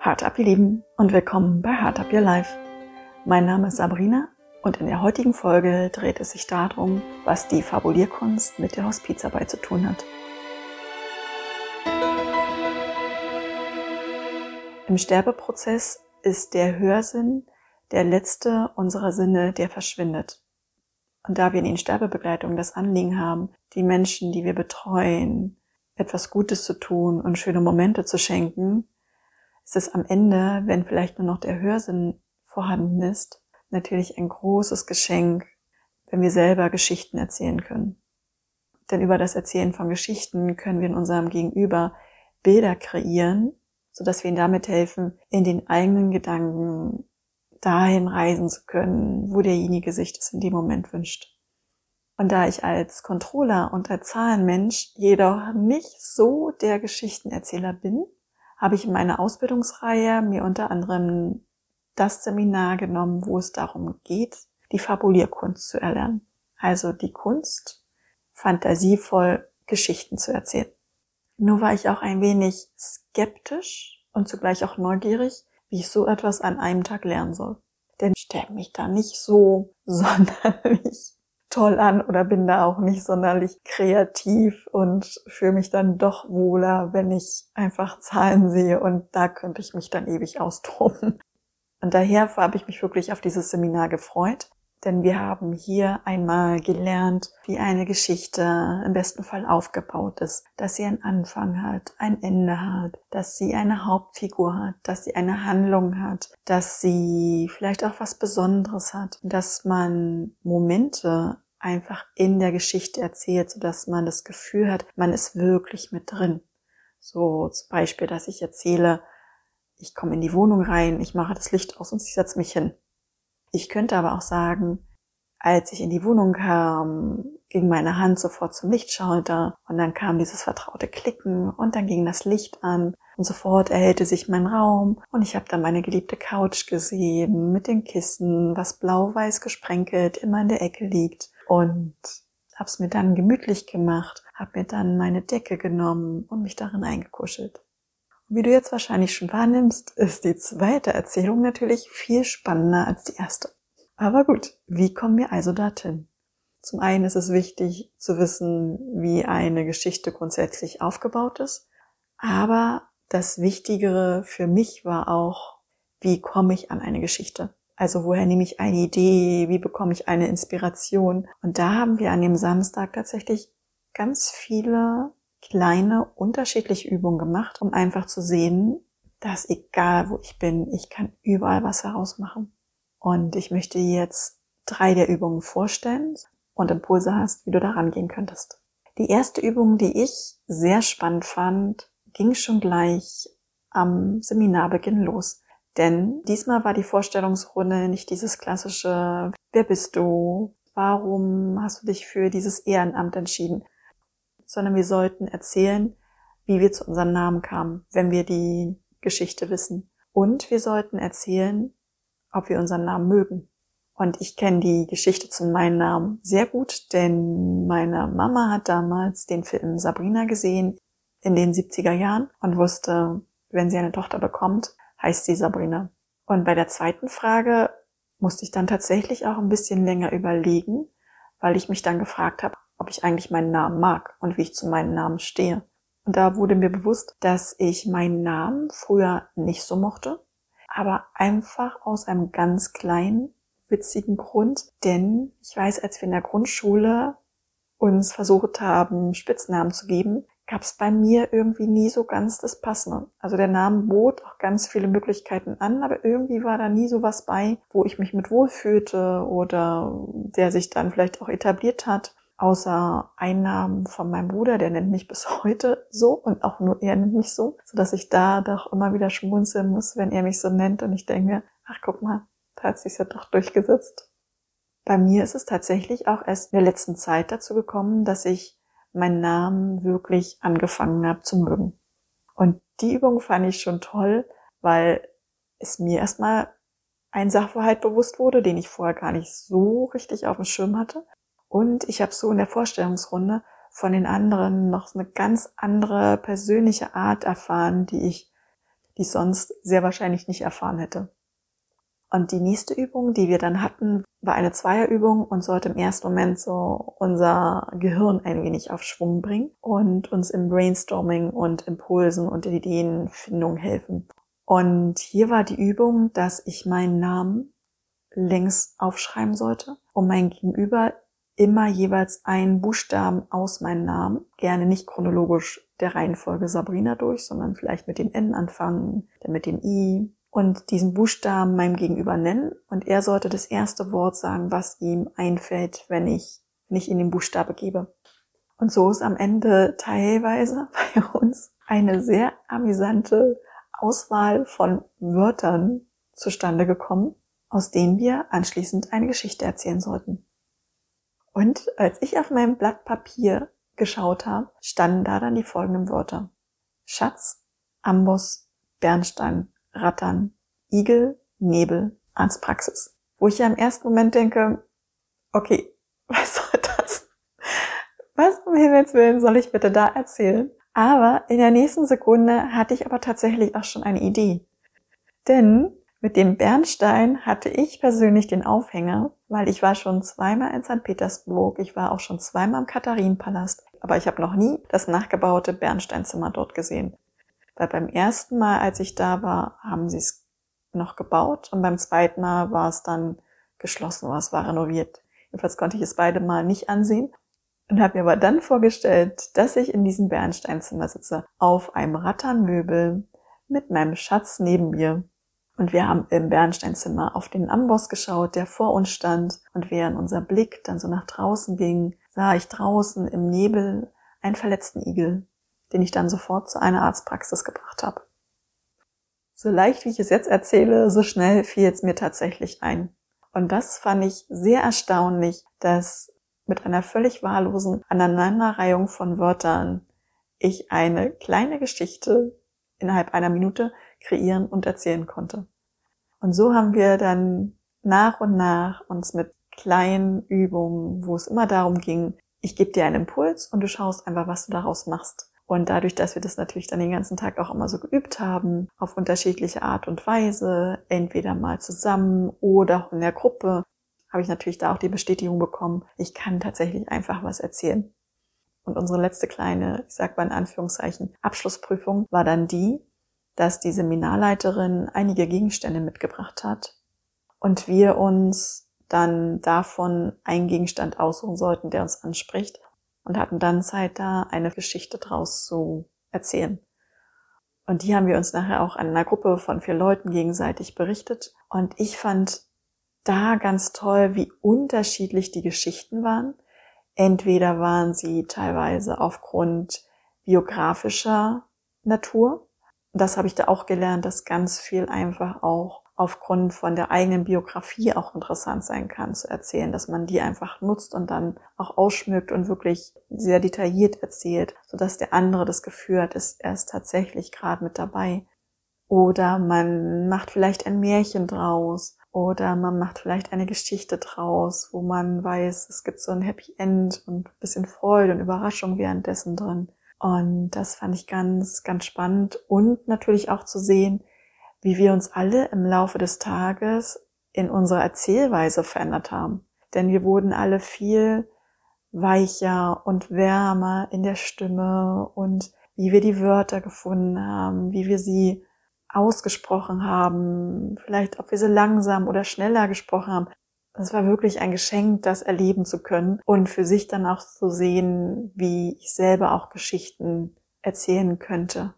Hard Up, ihr Lieben, und willkommen bei Hard Up Your Life. Mein Name ist Sabrina und in der heutigen Folge dreht es sich darum, was die Fabulierkunst mit der Hospizarbeit zu tun hat. Im Sterbeprozess ist der Hörsinn der letzte unserer Sinne, der verschwindet. Und da wir in den Sterbebegleitung das Anliegen haben, die Menschen, die wir betreuen, etwas Gutes zu tun und schöne Momente zu schenken, ist es am Ende, wenn vielleicht nur noch der Hörsinn vorhanden ist, natürlich ein großes Geschenk, wenn wir selber Geschichten erzählen können. Denn über das Erzählen von Geschichten können wir in unserem Gegenüber Bilder kreieren, so dass wir ihnen damit helfen, in den eigenen Gedanken dahin reisen zu können, wo derjenige sich das in dem Moment wünscht. Und da ich als Controller und als Zahlenmensch jedoch nicht so der Geschichtenerzähler bin, habe ich in meiner Ausbildungsreihe mir unter anderem das Seminar genommen, wo es darum geht, die Fabulierkunst zu erlernen. Also die Kunst, fantasievoll Geschichten zu erzählen. Nur war ich auch ein wenig skeptisch und zugleich auch neugierig, wie ich so etwas an einem Tag lernen soll. Denn ich stelle mich da nicht so sonderlich toll an oder bin da auch nicht sonderlich kreativ und fühle mich dann doch wohler, wenn ich einfach Zahlen sehe und da könnte ich mich dann ewig austoben. Und daher habe ich mich wirklich auf dieses Seminar gefreut, denn wir haben hier einmal gelernt, wie eine Geschichte im besten Fall aufgebaut ist, dass sie einen Anfang hat, ein Ende hat, dass sie eine Hauptfigur hat, dass sie eine Handlung hat, dass sie vielleicht auch was Besonderes hat, dass man Momente einfach in der Geschichte erzählt, so dass man das Gefühl hat, man ist wirklich mit drin. So zum Beispiel, dass ich erzähle, ich komme in die Wohnung rein, ich mache das Licht aus und ich setze mich hin. Ich könnte aber auch sagen, als ich in die Wohnung kam, ging meine Hand sofort zum Lichtschalter und dann kam dieses vertraute Klicken und dann ging das Licht an und sofort erhellte sich mein Raum und ich habe dann meine geliebte Couch gesehen mit den Kissen, was blau-weiß gesprenkelt immer in der Ecke liegt und hab's mir dann gemütlich gemacht, hab mir dann meine Decke genommen und mich darin eingekuschelt. Wie du jetzt wahrscheinlich schon wahrnimmst, ist die zweite Erzählung natürlich viel spannender als die erste. Aber gut, wie kommen wir also dorthin? Zum einen ist es wichtig zu wissen, wie eine Geschichte grundsätzlich aufgebaut ist. Aber das Wichtigere für mich war auch, wie komme ich an eine Geschichte? Also woher nehme ich eine Idee? Wie bekomme ich eine Inspiration? Und da haben wir an dem Samstag tatsächlich ganz viele kleine unterschiedliche Übungen gemacht, um einfach zu sehen, dass egal wo ich bin, ich kann überall was herausmachen. Und ich möchte jetzt drei der Übungen vorstellen und Impulse hast, wie du daran gehen könntest. Die erste Übung, die ich sehr spannend fand, ging schon gleich am Seminarbeginn los. Denn diesmal war die Vorstellungsrunde nicht dieses klassische, wer bist du? Warum hast du dich für dieses Ehrenamt entschieden? Sondern wir sollten erzählen, wie wir zu unserem Namen kamen, wenn wir die Geschichte wissen. Und wir sollten erzählen, ob wir unseren Namen mögen. Und ich kenne die Geschichte zu meinem Namen sehr gut, denn meine Mama hat damals den Film Sabrina gesehen in den 70er Jahren und wusste, wenn sie eine Tochter bekommt, heißt sie Sabrina. Und bei der zweiten Frage musste ich dann tatsächlich auch ein bisschen länger überlegen, weil ich mich dann gefragt habe, ob ich eigentlich meinen Namen mag und wie ich zu meinem Namen stehe. Und da wurde mir bewusst, dass ich meinen Namen früher nicht so mochte, aber einfach aus einem ganz kleinen, witzigen Grund, denn ich weiß, als wir in der Grundschule uns versucht haben, Spitznamen zu geben, gab es bei mir irgendwie nie so ganz das Passende. Also der Name bot auch ganz viele Möglichkeiten an, aber irgendwie war da nie so was bei, wo ich mich mit wohlfühlte oder der sich dann vielleicht auch etabliert hat außer Einnahmen von meinem Bruder, der nennt mich bis heute so und auch nur er nennt mich so, so dass ich da doch immer wieder schmunzeln muss, wenn er mich so nennt und ich denke, ach guck mal, da hat sich's ja doch durchgesetzt. Bei mir ist es tatsächlich auch erst in der letzten Zeit dazu gekommen, dass ich meinen Namen wirklich angefangen habe zu mögen. Und die Übung fand ich schon toll, weil es mir erstmal ein Sachverhalt bewusst wurde, den ich vorher gar nicht so richtig auf dem Schirm hatte. Und ich habe so in der Vorstellungsrunde von den anderen noch eine ganz andere persönliche Art erfahren, die ich, die ich sonst sehr wahrscheinlich nicht erfahren hätte. Und die nächste Übung, die wir dann hatten, war eine Zweierübung und sollte im ersten Moment so unser Gehirn ein wenig auf Schwung bringen und uns im Brainstorming und Impulsen und Ideenfindung helfen. Und hier war die Übung, dass ich meinen Namen längs aufschreiben sollte und mein Gegenüber immer jeweils einen Buchstaben aus meinem Namen, gerne nicht chronologisch der Reihenfolge Sabrina durch, sondern vielleicht mit dem N anfangen, dann mit dem I, und diesen Buchstaben meinem Gegenüber nennen und er sollte das erste Wort sagen, was ihm einfällt, wenn ich, ich ihm den Buchstabe gebe. Und so ist am Ende teilweise bei uns eine sehr amüsante Auswahl von Wörtern zustande gekommen, aus denen wir anschließend eine Geschichte erzählen sollten. Und als ich auf meinem Blatt Papier geschaut habe, standen da dann die folgenden Wörter. Schatz, Amboss, Bernstein, Rattern, Igel, Nebel, Arztpraxis. Wo ich ja im ersten Moment denke, okay, was soll das? Was um Himmels Willen soll ich bitte da erzählen? Aber in der nächsten Sekunde hatte ich aber tatsächlich auch schon eine Idee. Denn mit dem Bernstein hatte ich persönlich den Aufhänger, weil ich war schon zweimal in St. Petersburg, ich war auch schon zweimal im Katharinenpalast, aber ich habe noch nie das nachgebaute Bernsteinzimmer dort gesehen. Weil beim ersten Mal, als ich da war, haben sie es noch gebaut und beim zweiten Mal war es dann geschlossen oder es war renoviert. Jedenfalls konnte ich es beide Mal nicht ansehen und habe mir aber dann vorgestellt, dass ich in diesem Bernsteinzimmer sitze, auf einem Ratternmöbel mit meinem Schatz neben mir. Und wir haben im Bernsteinzimmer auf den Amboss geschaut, der vor uns stand. Und während unser Blick dann so nach draußen ging, sah ich draußen im Nebel einen verletzten Igel den ich dann sofort zu einer Arztpraxis gebracht habe. So leicht wie ich es jetzt erzähle, so schnell fiel es mir tatsächlich ein. Und das fand ich sehr erstaunlich, dass mit einer völlig wahllosen Aneinanderreihung von Wörtern ich eine kleine Geschichte innerhalb einer Minute kreieren und erzählen konnte. Und so haben wir dann nach und nach uns mit kleinen Übungen, wo es immer darum ging, ich gebe dir einen Impuls und du schaust einfach, was du daraus machst. Und dadurch, dass wir das natürlich dann den ganzen Tag auch immer so geübt haben, auf unterschiedliche Art und Weise, entweder mal zusammen oder auch in der Gruppe, habe ich natürlich da auch die Bestätigung bekommen, ich kann tatsächlich einfach was erzählen. Und unsere letzte kleine, ich sag mal in Anführungszeichen, Abschlussprüfung war dann die, dass die Seminarleiterin einige Gegenstände mitgebracht hat und wir uns dann davon einen Gegenstand aussuchen sollten, der uns anspricht und hatten dann Zeit da, eine Geschichte draus zu erzählen. Und die haben wir uns nachher auch an einer Gruppe von vier Leuten gegenseitig berichtet. Und ich fand da ganz toll, wie unterschiedlich die Geschichten waren. Entweder waren sie teilweise aufgrund biografischer Natur. Das habe ich da auch gelernt, dass ganz viel einfach auch aufgrund von der eigenen Biografie auch interessant sein kann zu erzählen, dass man die einfach nutzt und dann auch ausschmückt und wirklich sehr detailliert erzählt, sodass der andere das Gefühl hat, ist er ist tatsächlich gerade mit dabei. Oder man macht vielleicht ein Märchen draus oder man macht vielleicht eine Geschichte draus, wo man weiß, es gibt so ein Happy End und ein bisschen Freude und Überraschung währenddessen drin. Und das fand ich ganz, ganz spannend und natürlich auch zu sehen, wie wir uns alle im Laufe des Tages in unserer Erzählweise verändert haben. Denn wir wurden alle viel weicher und wärmer in der Stimme und wie wir die Wörter gefunden haben, wie wir sie ausgesprochen haben, vielleicht ob wir sie langsam oder schneller gesprochen haben. Es war wirklich ein Geschenk, das erleben zu können und für sich dann auch zu sehen, wie ich selber auch Geschichten erzählen könnte.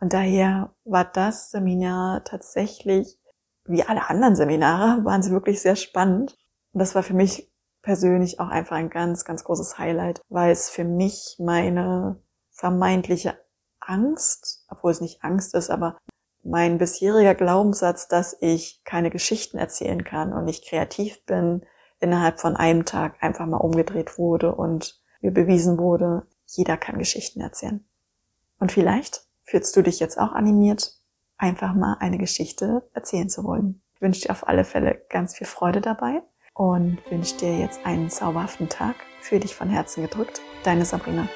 Und daher war das Seminar tatsächlich, wie alle anderen Seminare, waren sie wirklich sehr spannend. Und das war für mich persönlich auch einfach ein ganz, ganz großes Highlight, weil es für mich meine vermeintliche Angst, obwohl es nicht Angst ist, aber mein bisheriger Glaubenssatz, dass ich keine Geschichten erzählen kann und nicht kreativ bin, innerhalb von einem Tag einfach mal umgedreht wurde und mir bewiesen wurde, jeder kann Geschichten erzählen. Und vielleicht Fühlst du dich jetzt auch animiert, einfach mal eine Geschichte erzählen zu wollen? Ich wünsche dir auf alle Fälle ganz viel Freude dabei und wünsche dir jetzt einen zauberhaften Tag. Für dich von Herzen gedrückt. Deine Sabrina.